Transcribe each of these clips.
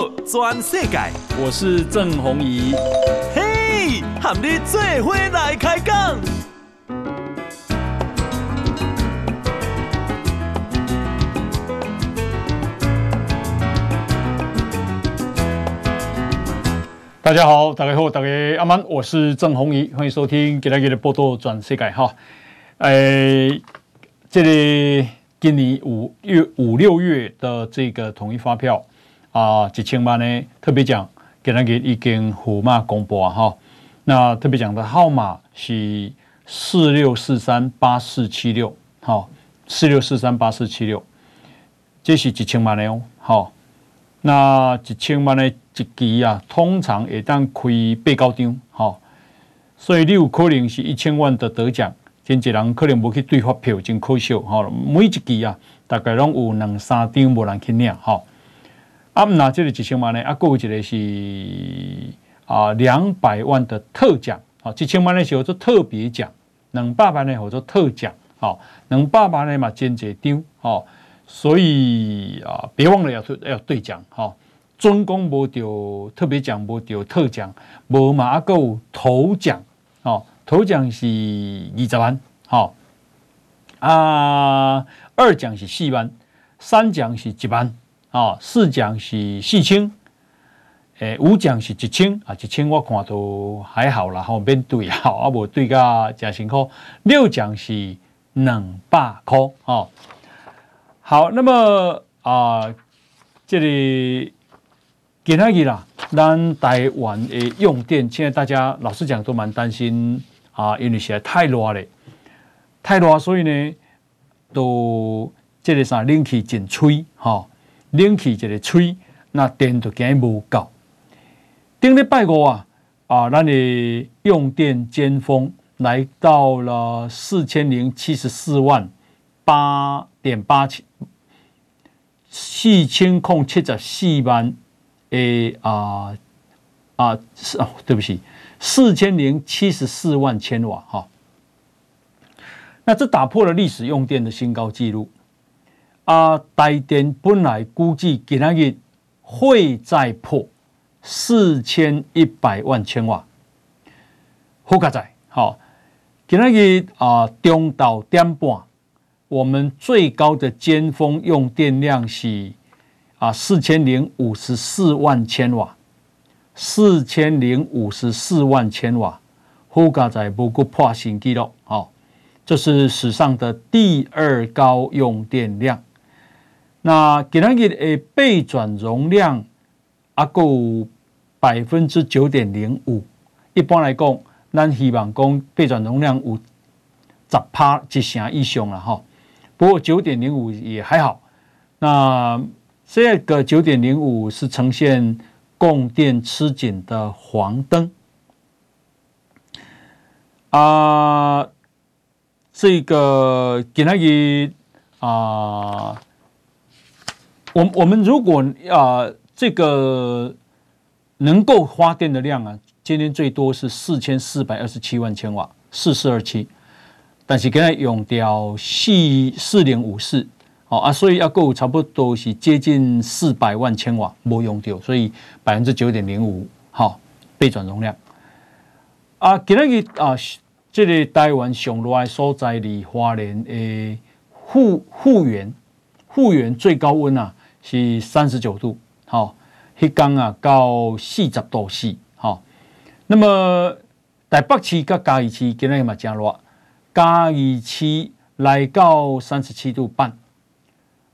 道全世界，我是郑弘仪。嘿，和你做伙来开讲。大家好，大家好，大家阿曼，我是郑弘仪，欢迎收听今天的波多转世界哈。诶，这里今年五月五六月的这个统一发票。啊，一千万呢，特别奖给那个已经号码公布啊哈。那特别奖的号码是四六四三八四七六，好，四六四三八四七六，这是一千万的哦，好。那一千万的一期啊，通常会当开八九张，好。所以你有可能是一千万的得奖，真济人可能无去兑发票，真可惜，好。每一期啊，大概拢有两三张无人去领，好。啊，那这里几千万呢？啊，过一个是啊两百万的特奖，啊，几千万的时候做特别奖，两百万呢或者特奖，好，两百万呢嘛真济张，好，所以啊别忘了要要兑奖，好，总共无着特别奖，无着特奖，无嘛啊够头奖，哦，头奖是二十万，好，啊二奖是四万，三奖是一万。啊，四奖是四千，诶，五奖是一千，啊，一千我看都还好啦，后面对好啊，无对个真辛苦。六奖是两百块，哦，好，那么啊，这里给他一啦，咱台湾的用电，现在大家老实讲都蛮担心啊，因为实在太热了，太热，所以呢，都这里啥冷气紧吹，哈、冷气一个吹，那电就惊无够。顶礼拜五啊，啊，咱的用电尖峰来到了四千零七十四万八点八千，四千零七十四万诶啊啊是哦，对不起，四千零七十四万千瓦哈。那这打破了历史用电的新高纪录。啊，台电本来估计今天日会再破四千一百万千瓦，好卡在好，今天日啊中昼点半，我们最高的尖峰用电量是啊四千零五十四万千瓦，四千零五十四万千瓦，好卡在不过破新纪录，好，这是史上的第二高用电量。那今日诶备转容量啊够百分之九点零五，一般来讲，咱希望讲备转容量有十趴一成以上了哈。不过九点零五也还好。那这个九点零五是呈现供电吃紧的黄灯啊。这个今天日啊。我我们如果啊、呃，这个能够发电的量啊，今天最多是四千四百二十七万千瓦，四四二七，但是现在用掉四四零五四，好啊，所以要够差不多是接近四百万千瓦没用掉，所以百分之九点零五，好备转容量啊，今天啊，这个台湾上热所在的花莲诶，富富源富源最高温啊。是三十九度，好，黑刚啊到四十度四好。那么台北市甲嘉义市今日嘛降落，嘉义市来到三十七度半，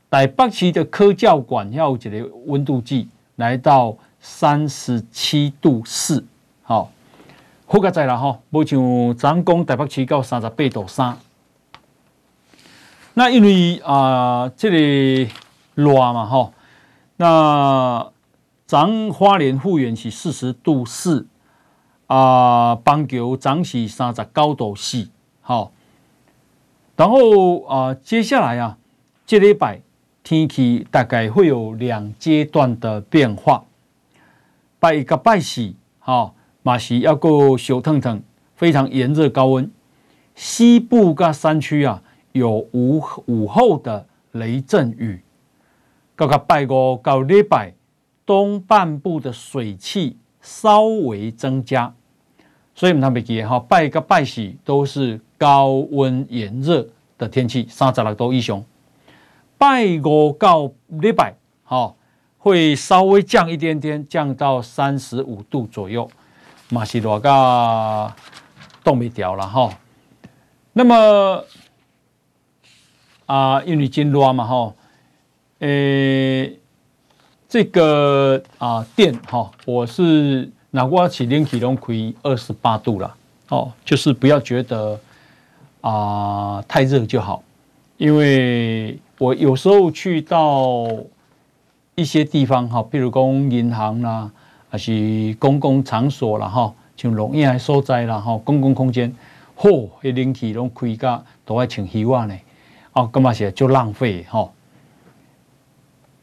台北市的科教馆要有一个温度计来到三十七度四，好，好个在啦哈，不像咱讲台北市到三十八度三，那因为啊、呃、这里、个。热嘛哈，那彰花莲复原是四十度四啊，邦桥彰是三十九度四，好，然后啊，接下来啊，这礼拜天气大概会有两阶段的变化，拜一个拜四，好，马西要过小腾腾，非常炎热高温，西部跟山区啊有午午后的雷阵雨。到个拜五到礼拜东半部的水汽稍微增加，所以我们特别记哈，拜个拜四都是高温炎热的天气，三十六度以上。拜五到礼拜，哈，会稍微降一点点，降到三十五度左右，嘛是热到冻未条了哈。那么啊，因为真热嘛哈，诶，这个啊电哈，我是拿过起冷气拢开二十八度了，哦，就是不要觉得啊太热就好，因为。我有时候去到一些地方哈，比如讲银行啦，还是公共场所啦哈，像农业所在啦哈，公共空间，嚯，迄冷气拢开甲都爱穿羽袜呢，哦，干嘛是就浪费哈。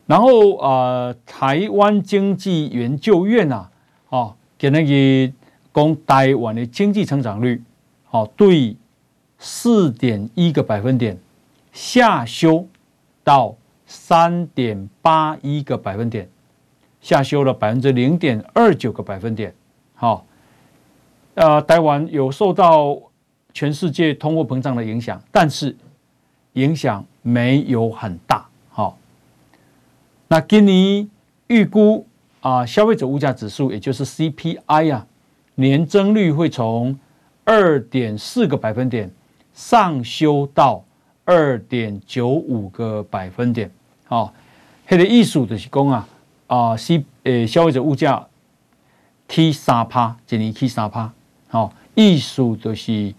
然后、呃，台湾经济研究院呐，哦，给那个讲台湾的经济成长率，哦，对四点一个百分点下修。到三点八一个百分点，下修了百分之零点二九个百分点。好，呃，台湾有受到全世界通货膨胀的影响，但是影响没有很大。那今年预估啊，消费者物价指数也就是 CPI 啊，年增率会从二点四个百分点上修到。二点九五个百分点，好，它的意思就是讲啊，啊，是诶，消费者物价 T 三趴，一年 T 三趴，好，意思就是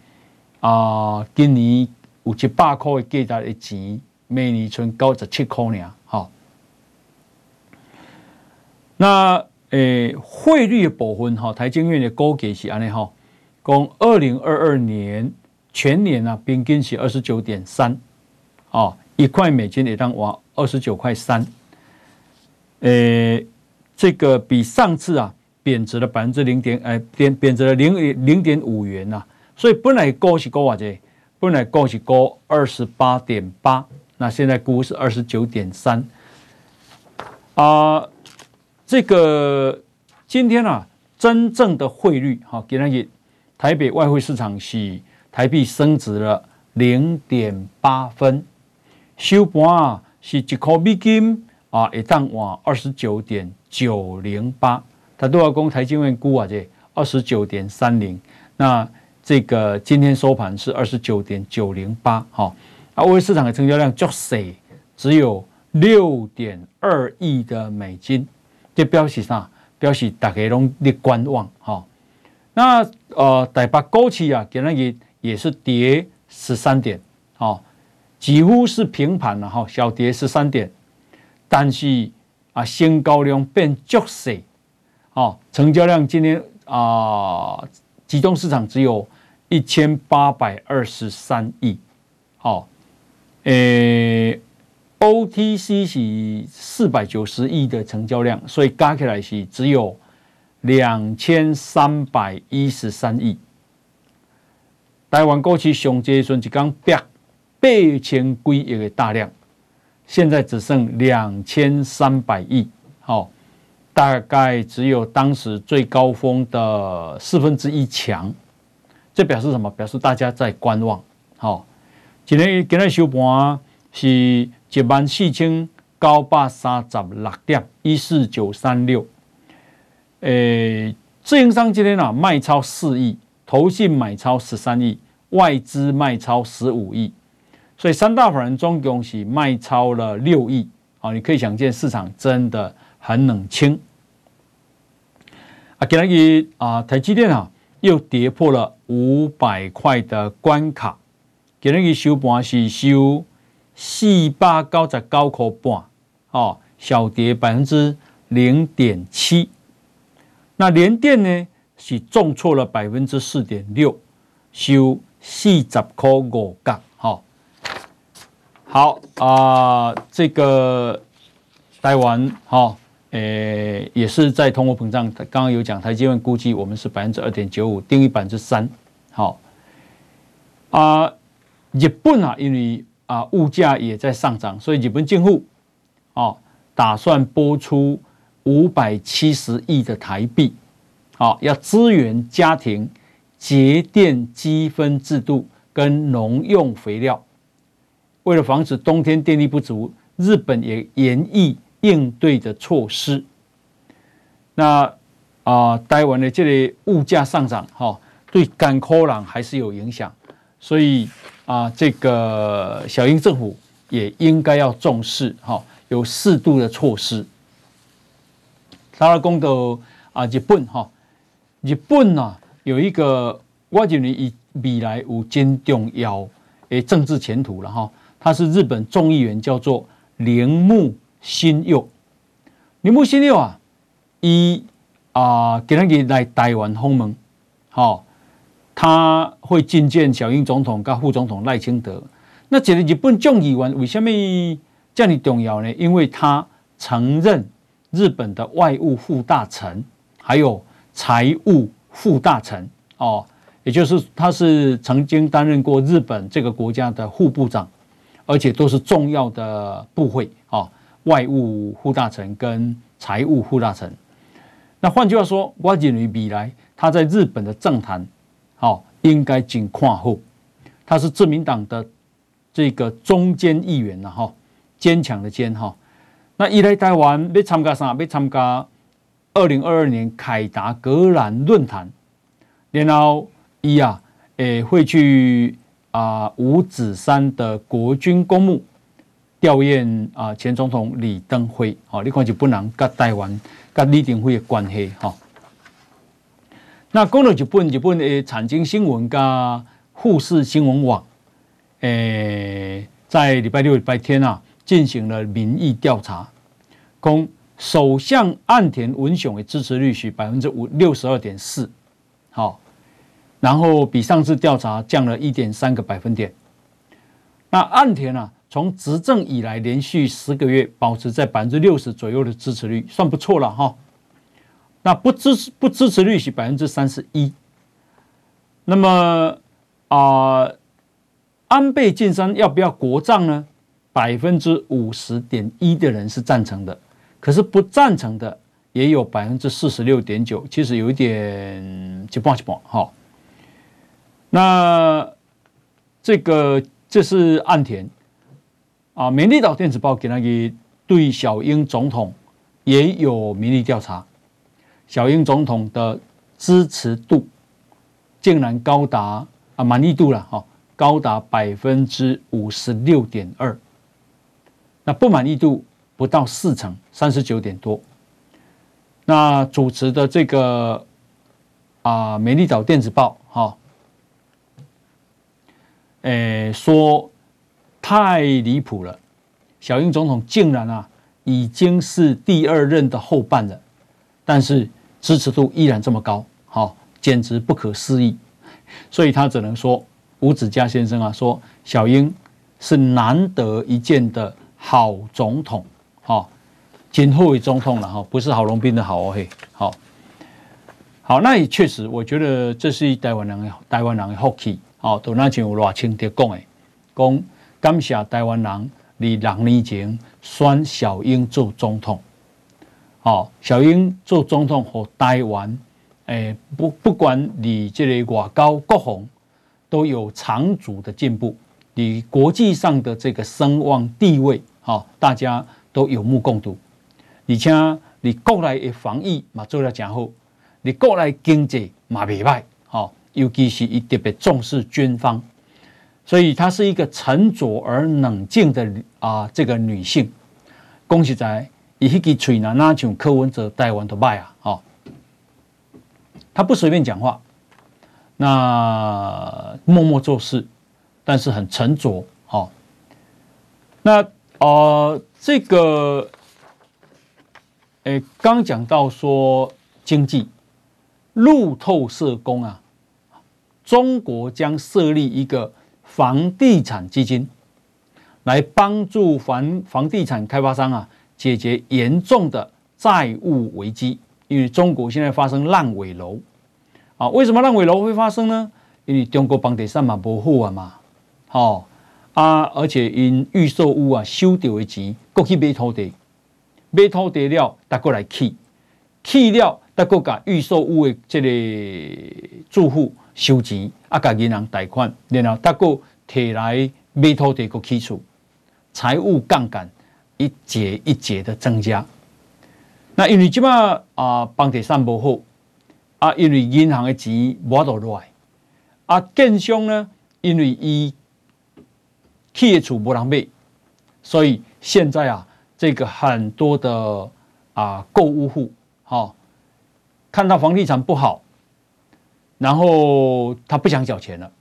啊，今年有一百块的价值的钱，明年存九十七块呢，好，那诶，汇率的部分哈，台经院的估计是安尼哈，讲二零二二年。全年啊，平均是二十九点三，哦，一块美金也当哇二十九块三，诶，这个比上次啊贬值了百分之零点，诶，贬贬值了零零点五元呐，所以本来估是估多少？本来估是估二十八点八，那现在估是二十九点三，啊，这个今天啊，真正的汇率哈，给那个台北外汇市场是。台币升值了零点八分，收盘啊是一块美金啊，一当换二十九点九零八。他都要讲台经院估啊，这二十九点三零。那这个今天收盘是二十九点九零八。哈，啊，外汇市场的成交量足小，只有六点二亿的美金。这表示啥？表示大家拢在观望。哈，那呃，台北股市啊，今日。也也是跌十三点，哦，几乎是平盘了哈，小跌十三点，但是啊，新高量变足细，哦，成交量今天啊，集中市场只有一千八百二十三亿，好，诶，OTC 是四百九十亿的成交量，所以加起来是只有两千三百一十三亿。台湾过去上济时阵一共八八千几亿的大量，现在只剩两千三百亿，好，大概只有当时最高峰的四分之一强。这表示什么？表示大家在观望。好，今天今天收盘是一万四千九百三十六点一四九三六。诶，自营商今天啊卖超四亿，投信买超十三亿。外资卖超十五亿，所以三大法人总共是卖超了六亿。啊，你可以想见市场真的很冷清。啊，今日啊，台积电啊又跌破了五百块的关卡。今日收盘是收四百九十九块半，哦，小跌百分之零点七。那联电呢是重挫了百分之四点六，收。四十块五角，好，好啊，这个台湾哈，诶，也是在通货膨胀。刚刚有讲，台积电估计我们是百分之二点九五，定于百分之三。好啊，日本啊，因为啊物价也在上涨，所以日本政府啊打算拨出五百七十亿的台币，啊，要支援家庭节电积分制度跟农用肥料。为了防止冬天电力不足，日本也研议应对的措施。那啊、呃，台湾的这里物价上涨，哈，对甘苦人还是有影响，所以啊、这个小英政府也应该要重视，哈，有适度的措施。他来讲到啊，日本哈，日本呢有一个我认为以未来有真重要诶政治前途了哈。他是日本众议员，叫做铃木新佑。铃木新佑啊，一啊，给他给来台湾访问，好，他会觐见小英总统跟副总统赖清德。那这个日本众议员为什么这样重要呢？因为他曾任日本的外务副大臣，还有财务副大臣哦，也就是他是曾经担任过日本这个国家的副部长。而且都是重要的部会哦，外务副大臣跟财务副大臣。那换句话说，我认为未来他在日本的政坛，好应该尽看后。他是自民党的这个中坚议员呐，哈，坚强的坚哈。那一来台湾要参加啥？要参加二零二二年凯达格兰论坛，然后伊啊，诶会去。啊，五指山的国军公墓吊唁啊，前总统李登辉。好，你看就不能跟台湾跟李登辉的关系哈。那讲到日本，日本的产经新闻跟富士新闻网，诶，在礼拜六、礼拜天啊，进行了民意调查，公首相岸田文雄的支持率是百分之五六十二点四，好。然后比上次调查降了一点三个百分点。那岸田啊，从执政以来连续十个月保持在百分之六十左右的支持率，算不错了哈。那不支持不支持率是百分之三十一。那么啊，安倍晋三要不要国葬呢？百分之五十点一的人是赞成的，可是不赞成的也有百分之四十六点九，其实有一点就半一半哈。那这个这是岸田啊，美丽岛电子报给那个对小英总统也有民意调查，小英总统的支持度竟然高达啊满意度了哈，高达百分之五十六点二，那不满意度不到四成，三十九点多。那主持的这个啊美丽岛电子报哈。诶，说太离谱了！小英总统竟然啊，已经是第二任的后半了，但是支持度依然这么高，好，简直不可思议。所以他只能说，吴子嘉先生啊，说小英是难得一见的好总统，好，今后为总统了哈，不是郝龙斌的好哦嘿，好，好，那也确实，我觉得这是台湾人的台湾人的福气。哦，都那像赖清德讲的，讲感谢台湾人，你两年前选小英做总统。哦，小英做总统和台湾，诶，不不管你这里外交国防都有长足的进步，你国际上的这个声望地位，哈，大家都有目共睹。而且你国内的防疫嘛做得真好，你国内经济嘛未歹，哈。尤其是一特别重视军方，所以她是一个沉着而冷静的啊，这个女性。恭喜在以一个嘴男那像柯文哲台湾的卖啊，哈，她不随便讲话，那默默做事，但是很沉着，哈。那呃，这个，诶，刚讲到说经济路透社工啊。中国将设立一个房地产基金，来帮助房房地产开发商啊解决严重的债务危机。因为中国现在发生烂尾楼啊，为什么烂尾楼会发生呢？因为中国房地产嘛不好啊嘛，好啊，而且因预售屋啊收掉的钱，过去买土地，买土地了，再过来起，起了，再过甲预售屋的这个住户收钱，啊，甲银行贷款，然后再过摕来买土地，个起厝，财务杠杆一节一节的增加。那因为即马啊，房地产不好，啊，因为银行的钱无法度来，啊，建商呢，因为伊企业厝无人买，所以现在啊，这个很多的啊购物户，哈、哦，看到房地产不好，然后他不想缴钱了，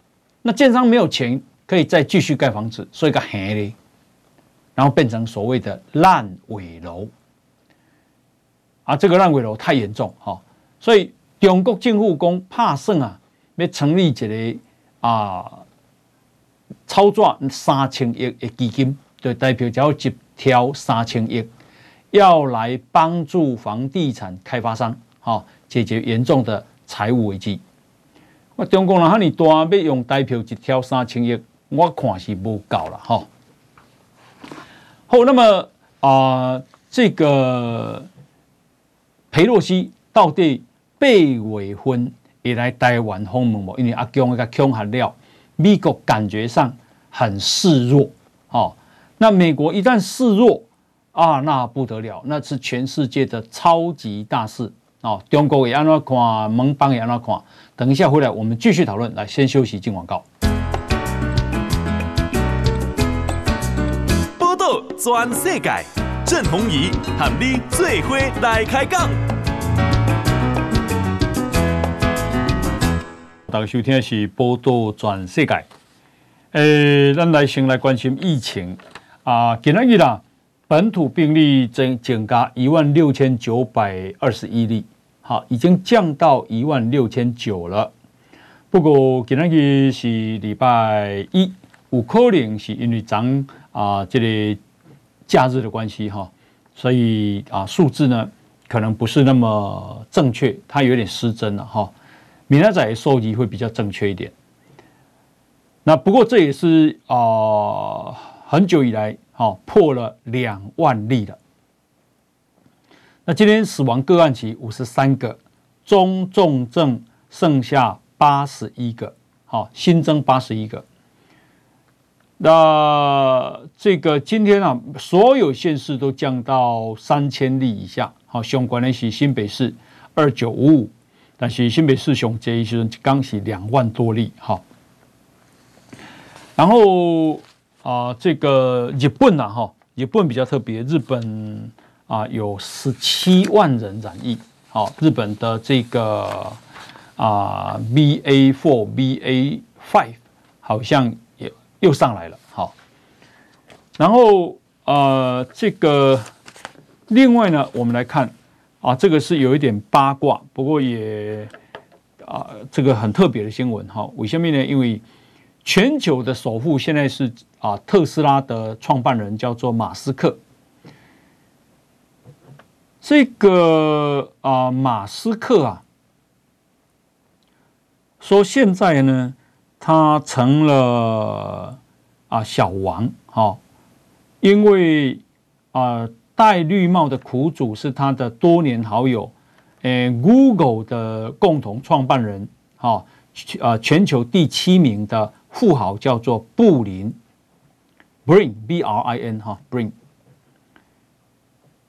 那建商没有钱可以再继续盖房子，所以个黑的，然后变成所谓的烂尾楼。啊，这个烂尾楼太严重哈、哦，所以中国政府讲拍算啊，要成立一个啊，操作三千亿的基金，就代表只要一条三千亿，要来帮助房地产开发商哈、哦，解决严重的财务危机。我中国人哈尼大，要用代表一条三千亿，我看是不够了哈。好，那么啊，这个。裴洛西到底被未婚也来台湾访问吗？因为阿强个强喊料，美国感觉上很示弱，哦，那美国一旦示弱啊，那不得了，那是全世界的超级大事哦。中国也安怎看，盟邦也安怎看。等一下回来，我们继续讨论。来，先休息，进广告。报道全世界。郑弘仪和你做伙来开讲。大家收听的是报道全世界。诶，咱来先来关心疫情啊。今日啦，本土病例增增加一万六千九百二十一例，好，已经降到一万六千九了。不过今日是礼拜一，有可能是因为涨啊，这里、个。假日的关系哈，所以啊数字呢可能不是那么正确，它有点失真了哈。明天再收集会比较正确一点。那不过这也是啊很久以来哈破了两万例了。那今天死亡个案是五十三个，中重症剩下八十一个，好新增八十一个。那这个今天啊，所有县市都降到三千例以下。好，相关的是新北市二九五五，但是新北市雄这一时刚是两万多例。好，然后啊，这个日本呐，哈，日本比较特别，日本啊有十七万人染疫。好，日本的这个啊 BA four BA five 好像。又上来了，好，然后呃，这个另外呢，我们来看啊，这个是有一点八卦，不过也啊，这个很特别的新闻哈。为什么呢？因为全球的首富现在是啊，特斯拉的创办人叫做马斯克。这个啊，马斯克啊，说现在呢。他成了啊小王哈，因为啊戴绿帽的苦主是他的多年好友，诶，Google 的共同创办人哈，啊全球第七名的富豪叫做布林，Bring B R I N 哈 Brin，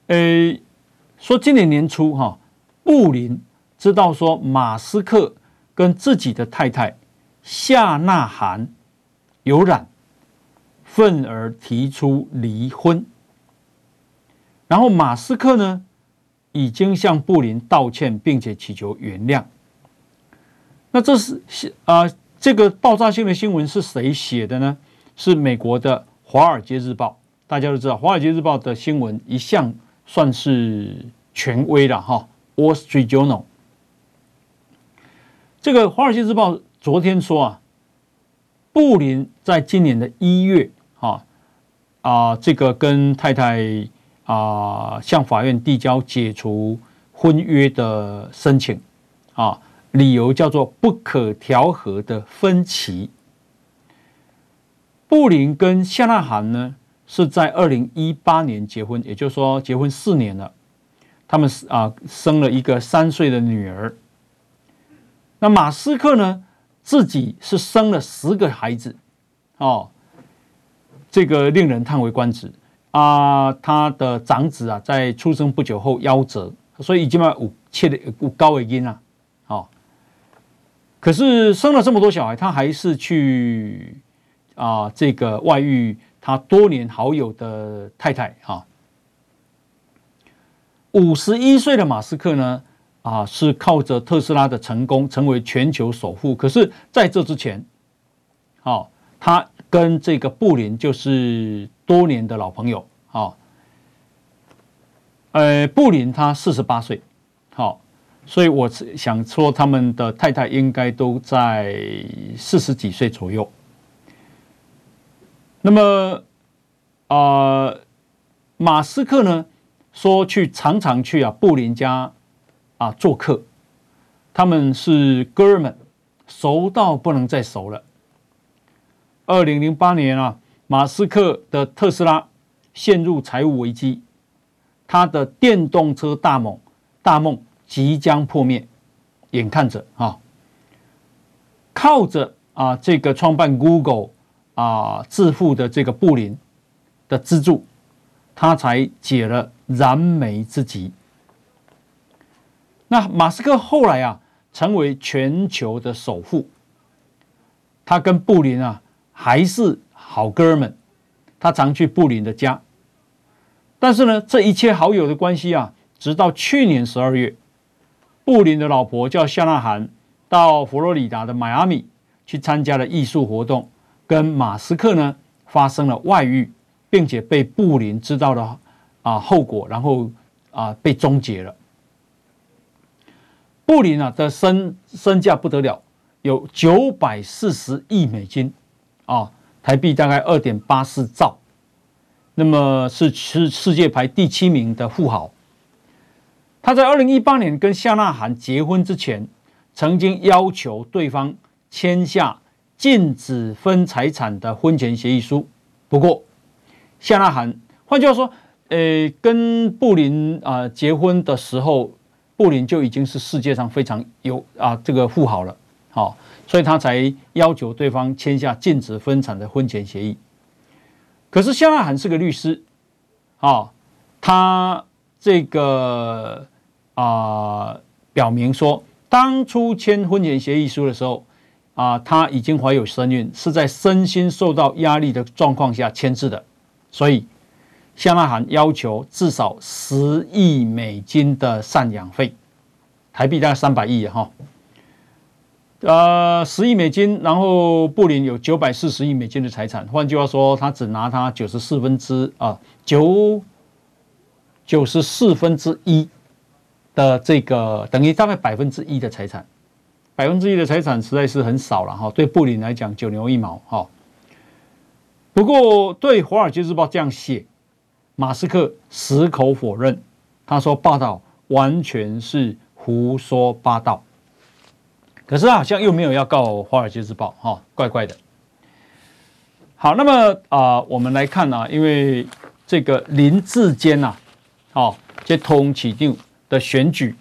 诶，说今年年初哈，布林知道说马斯克跟自己的太太。夏纳罕有染，愤而提出离婚。然后马斯克呢，已经向布林道歉，并且祈求原谅。那这是啊、这个爆炸性的新闻是谁写的呢？是美国的《华尔街日报》。大家都知道，《华尔街日报》的新闻一向算是权威的哈，《Wall Street Journal》。这个《华尔街日报》。昨天说啊，布林在今年的一月，啊啊，这个跟太太啊向法院递交解除婚约的申请，啊，理由叫做不可调和的分歧。布林跟夏纳涵呢是在二零一八年结婚，也就是说结婚四年了。他们是啊，生了一个三岁的女儿。那马斯克呢，自己是生了十个孩子，哦，这个令人叹为观止啊。他的长子啊，在出生不久后夭折，所以已经把五切的五高尾音了，哦。可是生了这么多小孩，他还是去啊这个外遇他多年好友的太太啊。五十一岁的马斯克呢，啊，是靠着特斯拉的成功成为全球首富。可是在这之前，哦，他跟这个布林就是多年的老朋友，哦，呃，布林他四十八岁，好。所以我想说，他们的太太应该都在四十几岁左右。那么，啊、呃，马斯克呢说去常常去啊布林家啊做客，他们是哥们，熟到不能再熟了。二零零八年啊，马斯克的特斯拉陷入财务危机，他的电动车大梦大梦。即将破灭，眼看着啊，靠着啊这个创办 Google 啊致富的这个布林的资助，他才解了燃眉之急。那马斯克后来啊成为全球的首富，他跟布林啊还是好哥们，他常去布林的家。但是呢，这一切好友的关系啊，直到去年十二月。布林的老婆叫夏纳罕，到佛罗里达的迈阿密去参加了艺术活动，跟马斯克呢发生了外遇，并且被布林知道了啊后果，然后啊被终结了。布林啊的身身价不得了，有九百四十亿美金啊，台币大概二点八四兆，那么是是世界排第七名的富豪。他在二零一八年跟夏纳罕结婚之前，曾经要求对方签下禁止分财产的婚前协议书。不过，夏纳罕换句话说，呃，跟布林啊结婚的时候，布林就已经是世界上非常有啊这个富豪了，好，所以他才要求对方签下禁止分产的婚前协议。可是夏纳罕是个律师，啊，他这个。啊、表明说，当初签婚前协议书的时候，啊、他已经怀有身孕，是在身心受到压力的状况下签字的，所以夏纳罕要求至少十亿美金的赡养费，台币大概三百亿哈，呃，十亿美金，然后布林有九百四十亿美金的财产，换句话说，他只拿他九十四分之啊九九十四分之一。的这个等于大概百分之一的财产，百分之一的财产实在是很少了哈。对布林来讲，九牛一毛哈。不过对《华尔街日报》这样写，马斯克矢口否认，他说报道完全是胡说八道。可是好像又没有要告《华尔街日报》哈，怪怪的。好，那么啊、我们来看啊，因为这个林志坚呐，哦，这通起定。的选举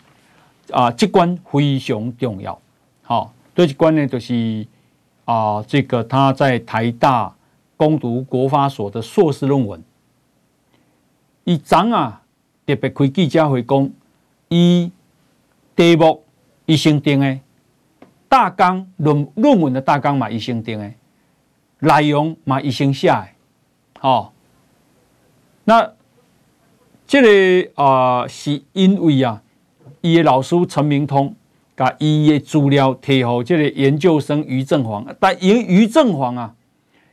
啊，这关非常重要。好，对这关呢，就是啊，这个他在台大攻读国发所的硕士论文，一张啊特别开记者会讲，以题目一星定的大纲论论文的大纲嘛一星定的内容嘛一星写的，好，那。这个啊、呃，是因为啊，伊的老师陈明通把伊的资料提互这个研究生余正煌，但因余正煌啊，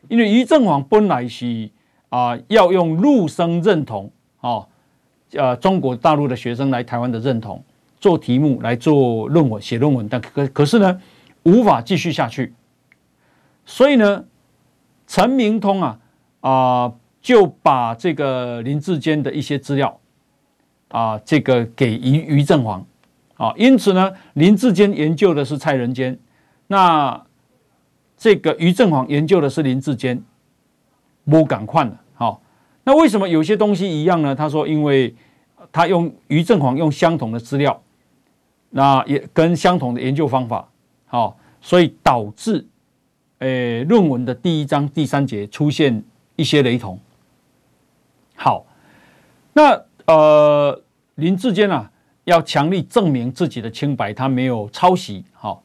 因为余正煌本来是啊、呃、要用陆生认同哦，呃，中国大陆的学生来台湾的认同做题目来做论文写论文，但可可是呢，无法继续下去，所以呢，陈明通啊啊。就把这个林志坚的一些资料啊，这个给于于正煌啊，因此呢，林志坚研究的是蔡仁坚，那这个于正煌研究的是林志坚，不赶快了，那为什么有些东西一样呢？他说，因为他用于正煌用相同的资料，那也跟相同的研究方法，好，所以导致，诶，论文的第一章第三节出现一些雷同。好，那呃，林志坚啊，要强力证明自己的清白，他没有抄袭。好，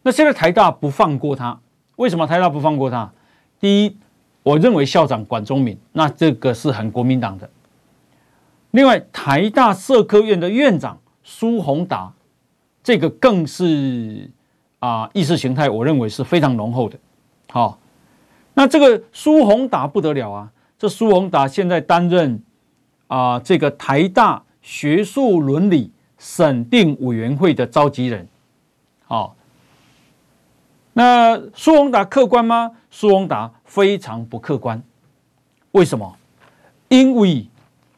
那现在台大不放过他，为什么台大不放过他？第一。我认为校长管中闵，那这个是很国民党的。另外，台大社科院的院长苏宏达，这个更是啊意识形态，我认为是非常浓厚的。好，那这个苏宏达不得了啊！这苏宏达现在担任啊这个台大学术伦理审定委员会的召集人。好。那苏宏达客观吗？苏宏达非常不客观。为什么？因为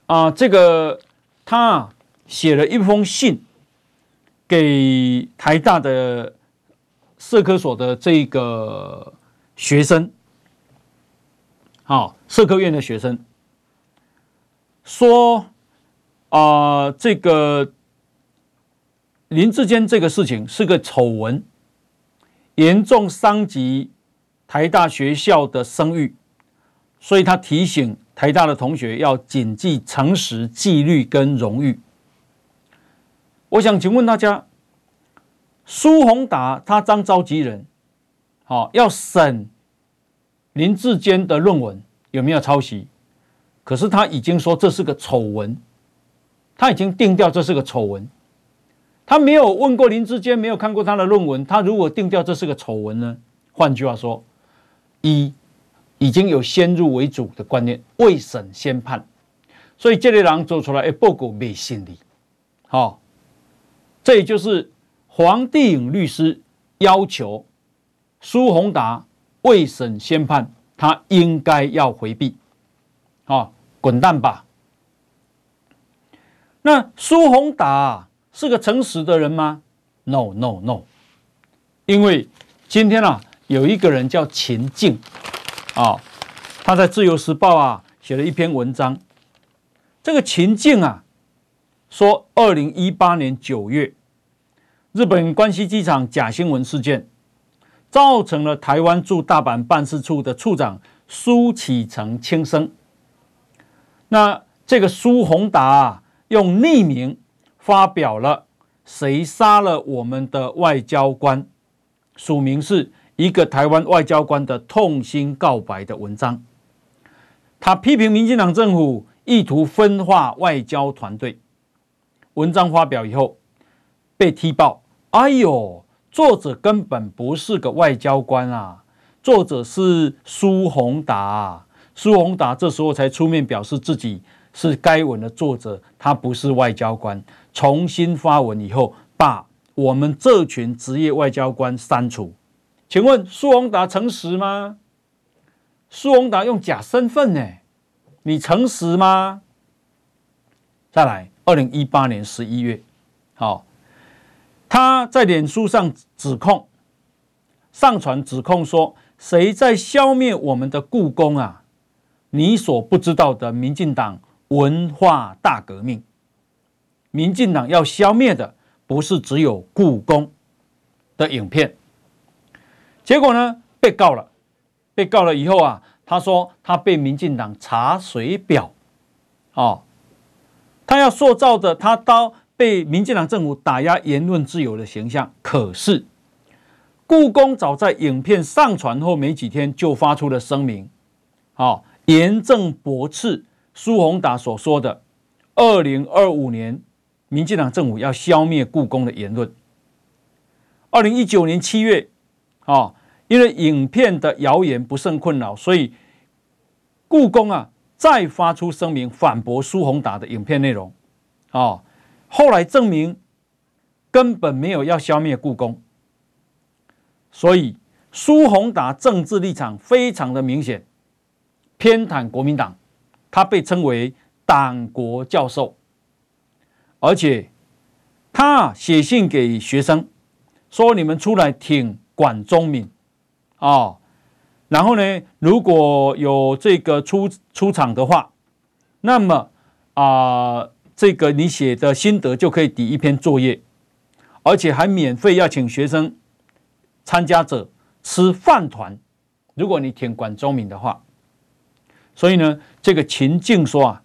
啊、这个他写了一封信给台大的社科所的这个学生，好，社科院的学生，说啊、这个林志坚这个事情是个丑闻。严重伤及台大学校的声誉，所以他提醒台大的同学要谨记诚实、纪律跟荣誉。我想请问大家，苏宏达他当召集人，好要审林志坚的论文有没有抄袭？可是他已经说这是个丑闻，他已经定调这是个丑闻。他没有问过林志坚，没有看过他的论文。他如果定调这是个丑闻呢？换句话说，一已经有先入为主的观念，未审先判，所以这类人做出来，哎，报告没信力。好，这也就是黄帝颖律师要求苏宏达未审先判，他应该要回避。好，滚蛋吧！那苏宏达。是个诚实的人吗？No No No，因为今天啊，有一个人叫秦静啊，他在《自由时报》啊写了一篇文章。这个秦静啊说，二零一八年九月，日本关西机场假新闻事件，造成了台湾驻大阪办事处的处长苏启成轻生。那这个苏宏达啊，用匿名。发表了谁杀了我们的外交官？署名是一个台湾外交官的痛心告白的文章。他批评民进党政府意图分化外交团队。文章发表以后被踢爆。哎呦，作者根本不是个外交官啊！作者是苏宏达。苏宏达这时候才出面表示自己是该文的作者，他不是外交官。重新发文以后，把我们这群职业外交官删除。请问苏宏达诚实吗？苏宏达用假身份呢？你诚实吗？再来，二零一八年十一月，好，他在脸书上指控，上传指控说，谁在消灭我们的故宫啊？你所不知道的民进党文化大革命。民进党要消灭的不是只有故宫的影片，结果呢，被告了，被告了以后啊，他说他被民进党查水表，哦，他要塑造的他当被民进党政府打压言论自由的形象。可是故宫早在影片上传后没几天就发出了声明，好，严正驳斥苏宏达所说的二零二五年。民进党政府要消灭故宫的言论。二零一九年七月，啊，因为影片的谣言不胜困扰，所以故宫啊再发出声明反驳苏宏达的影片内容。啊，后来证明根本没有要消灭故宫，所以苏宏达政治立场非常的明显，偏袒国民党，他被称为党国教授。而且，他写信给学生说：“你们出来挺管中闵，哦，然后呢，如果有这个出出场的话，那么啊、这个你写的心得就可以抵一篇作业，而且还免费要请学生参加者吃饭团。如果你填管中闵的话，所以呢，这个秦静说啊，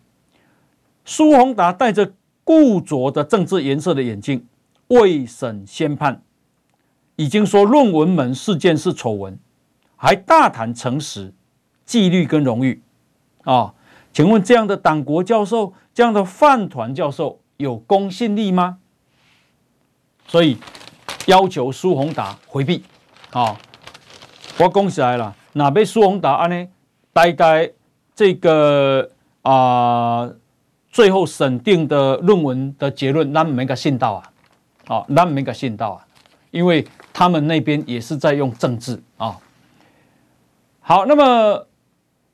苏宏达戴着固着的政治颜色的眼镜，未审先判，已经说论文门事件是丑闻。还大谈诚实、纪律跟荣誉啊？请问这样的党国教授、这样的饭团教授有公信力吗？所以要求苏宏达回避啊！我讲起来了，哪被苏宏达安呢？大概这个啊，最后审定的论文的结论，那没个信道啊！啊，那没个信道啊！因为他们那边也是在用政治啊。好，那么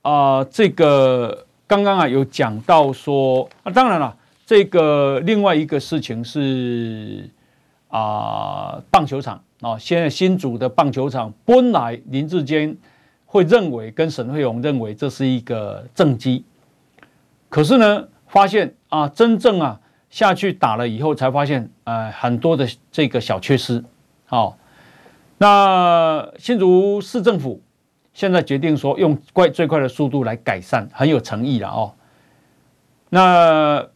啊、呃，这个刚刚啊有讲到说啊，当然了，这个另外一个事情是啊、呃，棒球场啊，现在新组的棒球场本来林志坚会认为跟沈慧虹认为这是一个政绩，可是呢，发现啊，真正啊下去打了以后，才发现呃很多的这个小缺失。好、哦，那新竹市政府。现在决定说用快最快的速度来改善，很有诚意了哦。那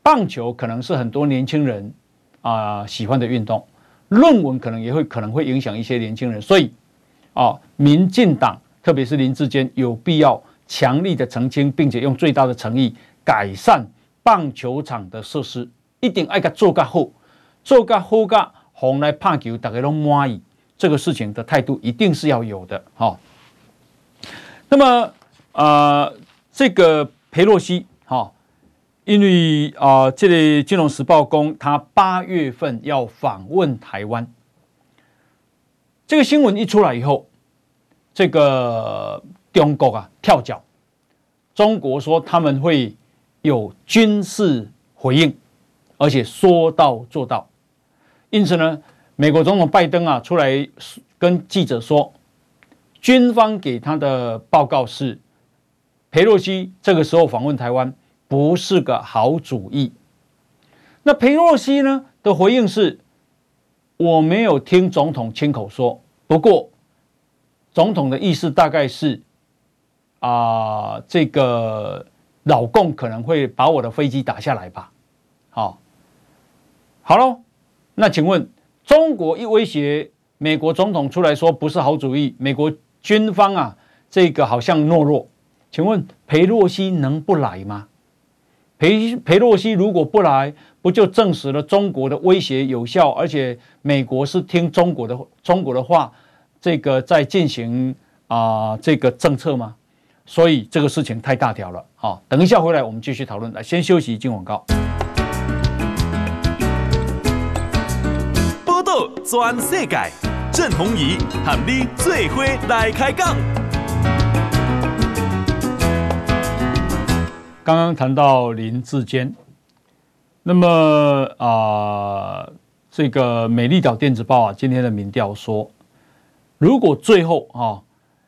棒球可能是很多年轻人啊、喜欢的运动，论文可能也会可能会影响一些年轻人，所以啊，民进党特别是林志坚有必要强力的澄清，并且用最大的诚意改善棒球场的设施，一定爱个做个好，做个好个红来拍球，大家拢满意。这个事情的态度一定是要有的，哈。那么，呃，这个裴洛西，哈，因为啊、这里《金融时报》公他八月份要访问台湾，这个新闻一出来以后，这个中国啊跳脚，中国说他们会有军事回应，而且说到做到，因此呢。美国总统拜登啊，出来跟记者说，军方给他的报告是，裴洛西这个时候访问台湾不是个好主意。那裴洛西呢的回应是，我没有听总统亲口说，不过总统的意思大概是，啊，这个老共可能会把我的飞机打下来吧。好，好喽，那请问。中国一威胁，美国总统出来说不是好主意，美国军方啊，这个好像懦弱。请问裴洛西能不来吗？裴裴洛西如果不来，不就证实了中国的威胁有效，而且美国是听中国的中国的话，这个在进行啊、这个政策吗？所以这个事情太大条了。好，等一下回来我们继续讨论。来，先休息，进广告。转世界，郑弘仪和你最伙来开讲。刚刚谈到林志坚，那么啊、这个美丽岛电子报啊，今天的民调说，如果最后啊，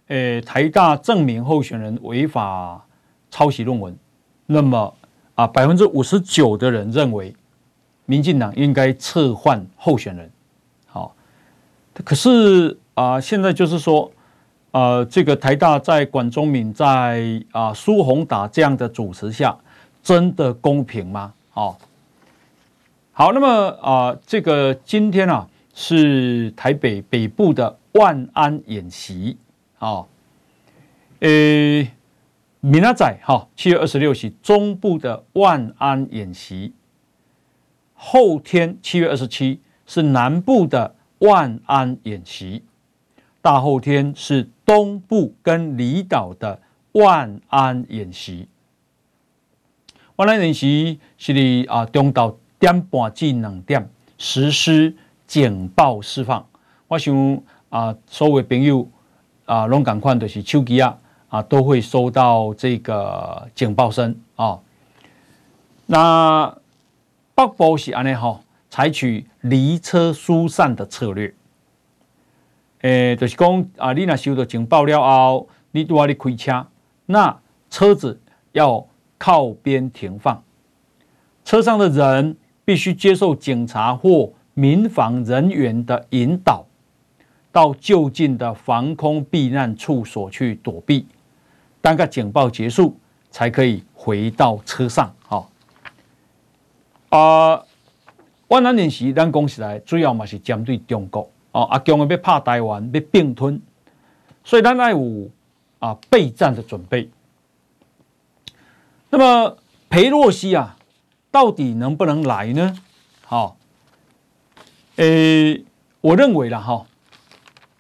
诶，台大证明候选人违法抄袭论文，那么啊，百分之五十九的人认为，民进党应该撤换候选人。可是啊，现在就是说，呃，这个台大在管中闵在啊苏宏达这样的主持下，真的公平吗？哦，好，那么啊，这个今天啊是台北北部的万安演习啊，呃，明仔哈七月二十六日中部的万安演习，后天七月二十七是南部的。万安演习，大后天是东部跟离岛的万安演习。万安演习是哩啊，中岛点半至两点实施警报释放。我想啊，所有朋友啊，拢赶快就是手机啊啊，都会收到这个警报声啊。那北部是安尼吼。采取离车疏散的策略，诶，就是讲啊，你若收到警报了后，你拄仔你开车，那车子要靠边停放，车上的人必须接受警察或民防人员的引导，到就近的防空避难处所去躲避，当个警报结束，才可以回到车上。好，啊，万能演习，咱讲起来主要嘛是针对中国。哦，阿强要拍台湾，要并吞，所以咱爱有啊备战的准备。那么裴洛西啊，到底能不能来呢？好、哦，诶、我认为啦哈，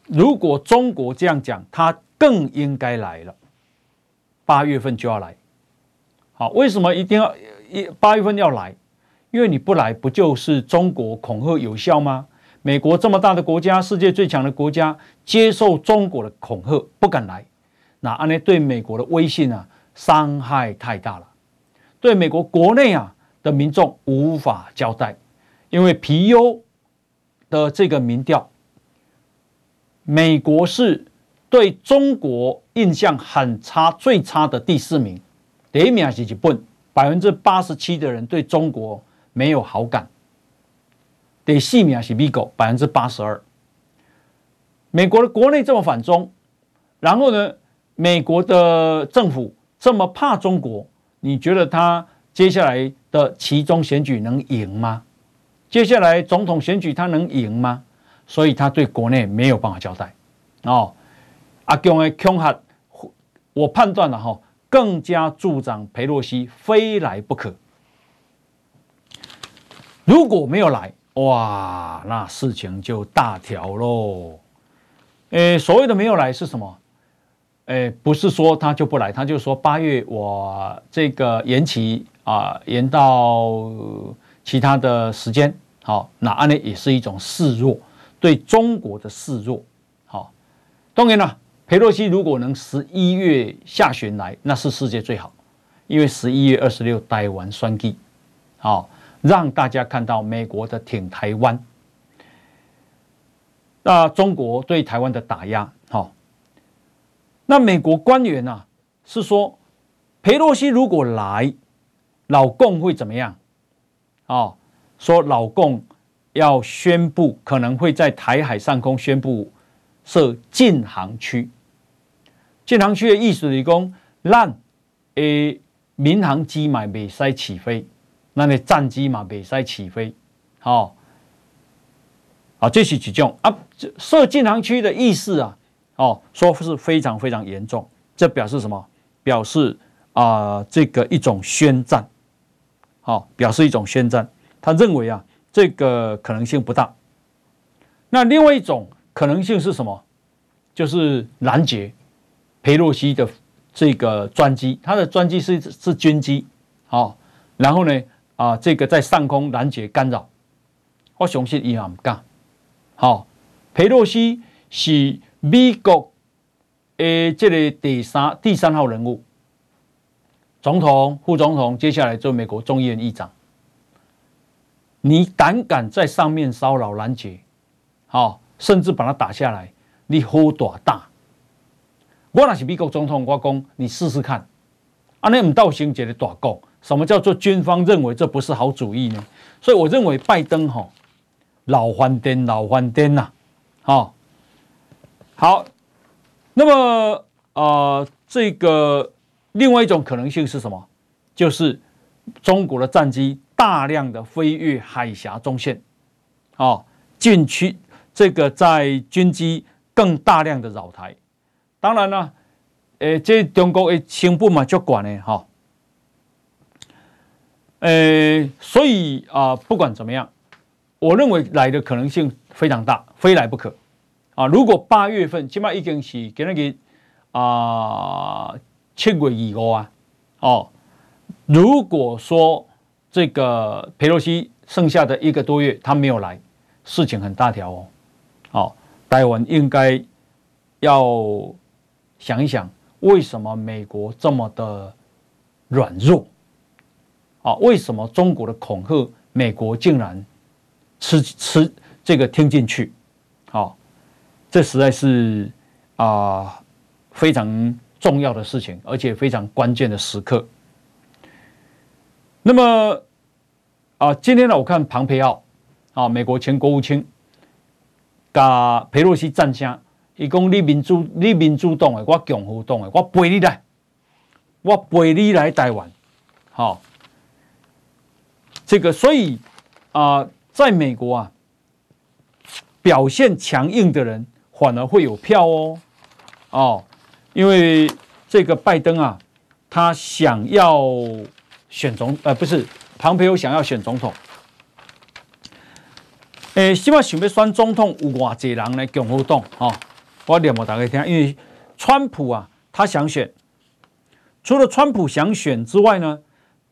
如果中国这样讲，他更应该来了，八月份就要来。好，为什么一定要一八月份要来？因为你不来，不就是中国恐吓有效吗？美国这么大的国家，世界最强的国家，接受中国的恐吓，不敢来，那安呢对美国的威信啊伤害太大了，对美国国内啊的民众无法交代，因为皮尤的这个民调，美国是对中国印象很差、最差的第四名，第一名是日本，百分之八十七的人对中国没有好感。第四名是美国，百分之八十二。美国的国内这么反中，然后呢，美国的政府这么怕中国，你觉得他接下来的其中选举能赢吗？接下来总统选举他能赢吗？所以他对国内没有办法交代。哦，阿强的恐吓，我判断了哈，更加助长佩洛西非来不可。如果没有来，哇，那事情就大条喽。诶，所谓的没有来是什么？诶，不是说他就不来，他就说八月我这个延期啊，延到其他的时间。好，那安呢也是一种示弱，对中国的示弱。好，当然了，佩洛西如果能十一月下旬来，那是世界最好，因为十一月二十六台湾选举。好。让大家看到美国的挺台湾，那中国对台湾的打压，好，那美国官员呢是说，裴洛西如果来，老共会怎么样？哦，说老共要宣布，可能会在台海上空宣布设禁航区。禁航区的意思是讲，让诶民航机买未使起飞。那你战机嘛，袂使起飞，好，啊，这是几种啊？设禁航区的意思啊，哦，说是非常非常严重，这表示什么？表示啊、这个一种宣战，好，表示一种宣战。他认为啊，这个可能性不大。那另外一种可能性是什么？就是拦截裴洛西的这个专机，他的专机是是军机，好，然后呢？啊，这个在上空拦截干扰，我相信伊也唔敢。好，裴洛西是美国诶，这个第三第三号人物，总统、副总统，接下来做美国众议院议长。你胆敢在上面骚扰拦截，好，甚至把他打下来，你好大胆！我若是美国总统，我讲你试试看，安尼唔到成一个大国。什么叫做军方认为这不是好主意呢？所以我认为拜登哈老翻颠老翻颠呐，好，好，那么啊、呃，这个另外一种可能性是什么？就是中国的战机大量的飞越海峡中线，啊，禁区这个在军机更大量的扰台。当然了，诶，这中国的情报嘛就管呢，哈。呃，所以啊、不管怎么样，我认为来的可能性非常大，非来不可啊！如果八月份起码已经是给那个啊七月以后啊，哦，如果说这个佩洛西剩下的一个多月他没有来，事情很大条哦，哦，台湾应该要想一想，为什么美国这么的软弱？啊，为什么中国的恐吓，美国竟然吃吃这个听进去？好，这实在是啊、非常重要的事情，而且非常关键的时刻。那么啊、今天呢，我看庞培奥啊，美国前国务卿，跟裴洛西战将，伊讲你民主，你民主党的，我共和党的，我陪你来，我陪你来台湾，好、这个所以啊、在美国啊，表现强硬的人反而会有票哦，哦，因为这个拜登啊，他想要选总，呃，不是，庞培奥想要选总统。诶，希望想要选总统有偌济人呢？共和党哈，我念给大家听。因为川普啊，他想选。除了川普想选之外呢，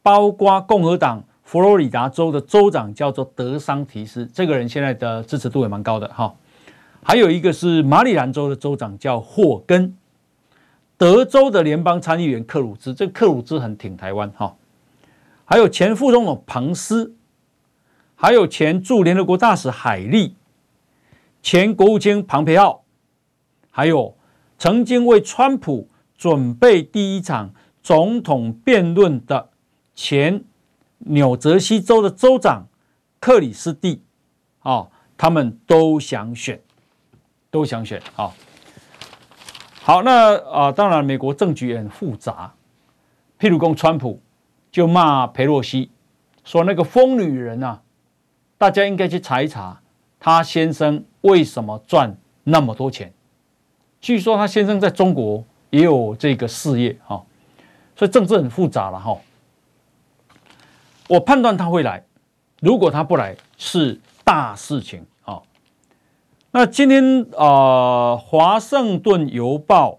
包括共和党佛罗里达州的州长叫做德桑提斯，这个人现在的支持度也蛮高的哈。还有一个是马里兰州的州长叫霍根，德州的联邦参议员克鲁兹，这个克鲁兹很挺台湾哈。还有前副总统彭斯。还有前驻联合国大使海利，前国务卿庞培奥，还有曾经为川普准备第一场总统辩论的前纽泽西州的州长克里斯蒂，啊，他们都想选，都想选啊。好，那啊，当然美国政局也很复杂，譬如说川普就骂佩洛西，说那个疯女人啊。大家应该去查一查，他先生为什么赚那么多钱？据说他先生在中国也有这个事业哈，所以政治很复杂了哈。我判断他会来，如果他不来是大事情啊。那今天啊，《华盛顿邮报》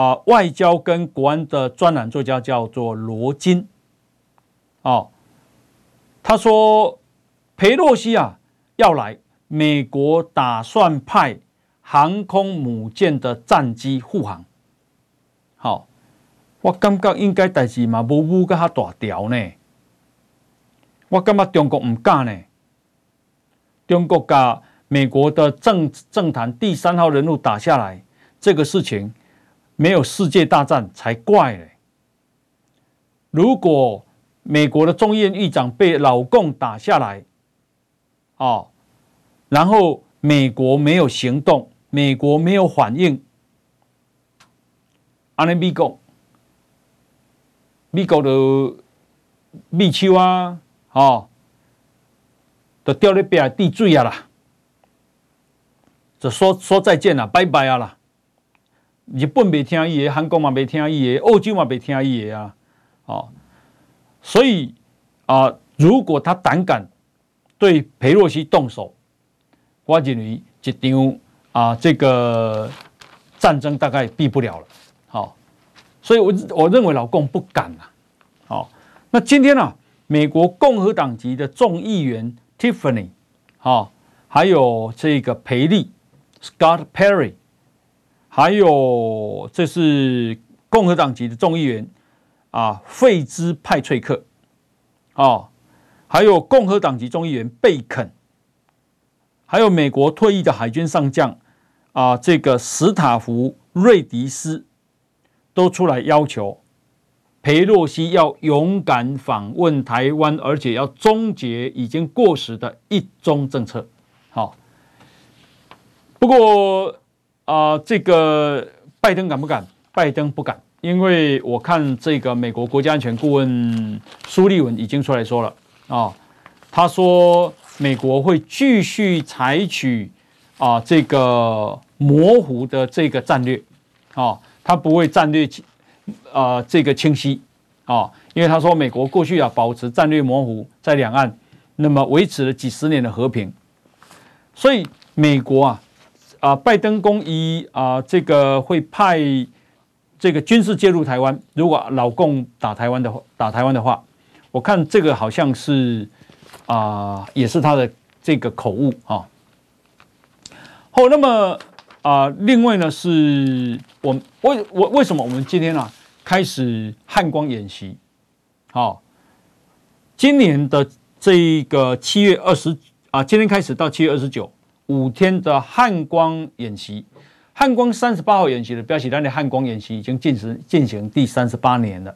啊，外交跟国安的专栏作家叫做罗金啊，他说。裴洛西啊，要来，美国打算派航空母舰的战机护航。好，我感觉应该代志嘛，无无跟他大条呢。我感觉中国唔敢呢。中国甲美国的政政坛第三号人物打下来，这个事情没有世界大战才怪呢。如果美国的众议院议长被老共打下来，哦，然后美国没有行动，美国没有反应，安尼美国，美国的米丘啊，哦，都掉在边地水啊啦，就说说再见了，拜拜啊啦，日本没听伊的，韩国嘛没听伊的，欧洲嘛没听伊的啊，哦，所以啊、如果他胆敢。对裴洛西动手，我认为一场啊，这个战争大概避不了了。好，所以我我认为老共不敢啊。好，那今天呢、啊，美国共和党籍的众议员 Tiffany，啊，还有这个培利 Scott Perry，还有这是共和党籍的众议员啊，费兹派翠克，啊。还有共和党籍众议员贝肯，还有美国退役的海军上将啊，这个史塔福瑞迪斯都出来要求裴洛西要勇敢访问台湾，而且要终结已经过时的一中政策。好，不过啊，这个拜登敢不敢？拜登不敢，因为我看这个美国国家安全顾问苏利文已经出来说了。啊、他说美国会继续采取啊这个模糊的这个战略，啊、他不会战略啊这个清晰啊、因为他说美国过去啊保持战略模糊在两岸，那么维持了几十年的和平，所以美国啊啊拜登公一啊这个会派这个军事介入台湾，如果老共打台湾的话，打台湾的话。我看这个好像是啊、也是他的这个口误啊。好，那么啊、另外呢，是我为我为什么我们今天啊开始汉光演习？好，今年的这一个七月二十啊，今天开始到七月二十九五天的汉光演习。汉光三十八号演习的标题，咱的汉光演习已经进行进行第三十八年了。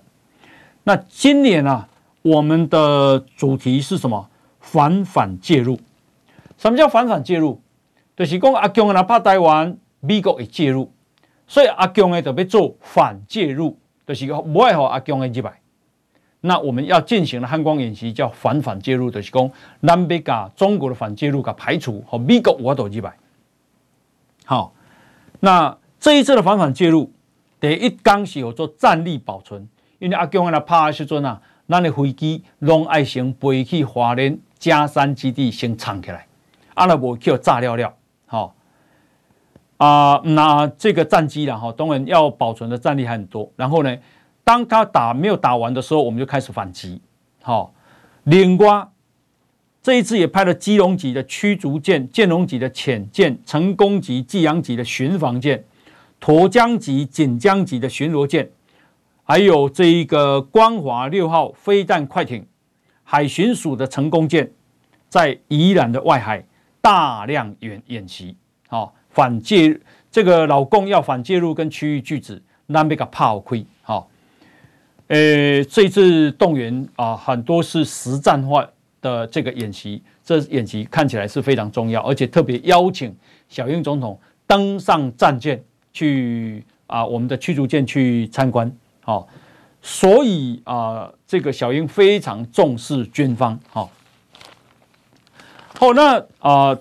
那今年啊，我们的主题是什么？反反介入。什么叫反反介入？就是讲阿共啊，怕台湾，美国也介入，所以阿共呢，就要做反介入，就是不爱和阿共的入来。那我们要进行的汉光演习叫反反介入，就是讲南北加中国的反介入，给排除和美国我都入来。好。那这一次的反反介入，第一刚是有做战力保存，因为阿共在那拍的时阵啊，咱的飞机拢爱先飞去花莲佳山基地先藏起来，阿拉无叫炸料料，好啊，那这个战机啦，哈，当然要保存的战力还很多。然后呢，当他打没有打完的时候，我们就开始反击，好，领瓜。这一次也派了基隆级的驱逐舰、建龙级的潜舰、成功级、济阳级的巡防舰、沱江级、锦江级的巡逻舰，还有这一个光华六号飞弹快艇、海巡署的成功舰，在宜兰的外海大量演演习，好反介这个老共要反介入跟区域拒止，那边个炮亏，好，呃，这次动员啊，很多是实战化。的这个演习，这演习看起来是非常重要，而且特别邀请小英总统登上战舰去啊，我们的驱逐舰去参观，好，所以啊，这个小英非常重视军方，好，好，那啊，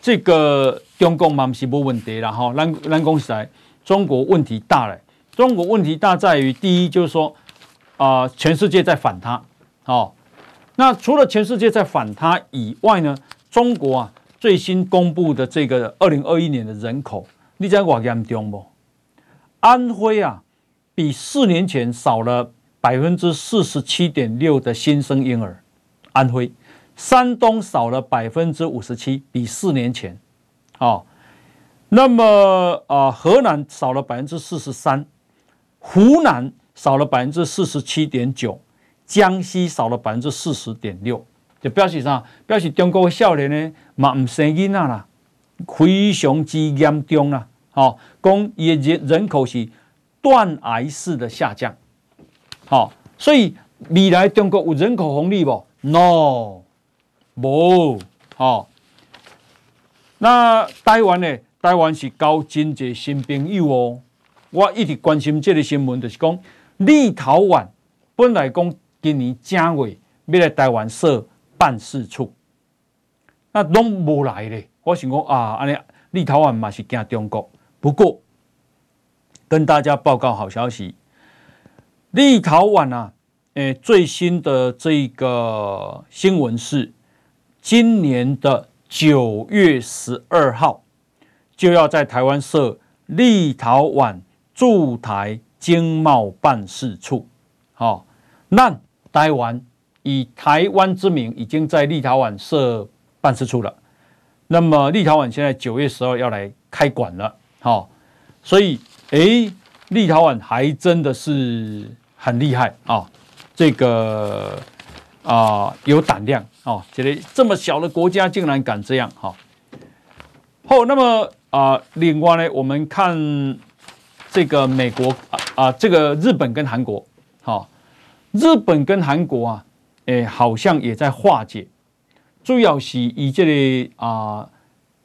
这个中共嘛是没问题了哈，咱咱讲实在，中国问题大了，中国问题大在于第一就是说啊，全世界在反他，好。那除了全世界在反他以外呢，中国啊最新公布的这个二零二一年的人口，你知道多严重不？安徽啊，比四年前少了百分之四十七点六的新生婴儿。安徽，山东少了百分之五十七，比四年前。哦，那么啊，河南少了百分之四十三，湖南少了百分之四十七点九。江西少了百分之四十点六，就表示啥？表示中国的少年呢，嘛唔生囡仔啦，非常之严重啦。好，讲也人人口是断崖式的下降。好，所以未来中国有人口红利不？No，无。好，那台湾呢？台湾是交真济新朋友哦。我一直关心这个新闻，就是讲立陶宛本来讲。今年正月要来台湾设办事处，那拢无来咧。我想讲啊，安尼立陶宛嘛是惊中国。不过跟大家报告好消息，立陶宛啊，诶，最新的这个新闻是，今年的九月十二号就要在台湾设立陶宛驻台经贸办事处。好，那。台湾以台湾之名已经在立陶宛设办事处了，那么立陶宛现在九月十号要来开馆了，好，所以诶，立陶宛还真的是很厉害啊，这个啊有胆量啊，觉得这么小的国家竟然敢这样，好，好，那么啊，另外呢，我们看这个美国啊，这个日本跟韩国，好。日本跟韩国啊，诶，好像也在化解，主要是以这里啊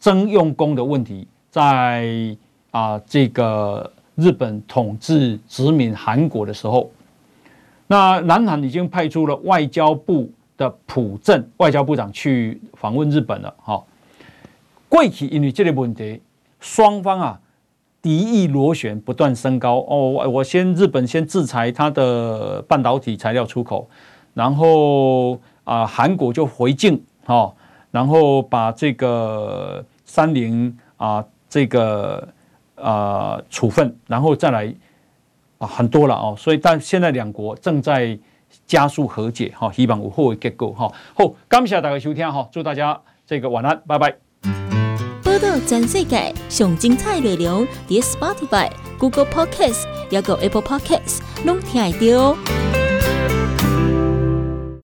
征用工的问题，在啊这个日本统治殖民韩国的时候，那南韩已经派出了外交部的朴正外交部长去访问日本了。哈，过去因为这个问题，双方啊。敌意螺旋不断升高哦，我先日本先制裁它的半导体材料出口，然后啊韩国就回敬哈，然后把这个三菱啊这个啊处分，然后再来啊很多了哦，所以但现在两国正在加速和解哈，希望有好的结果哈。好，感谢大家收听哈，祝大家这个晚安，拜拜。报道全世界上精彩内容，伫 Spotify、Google Podcasts，还有 Apple Podcasts，拢听得到。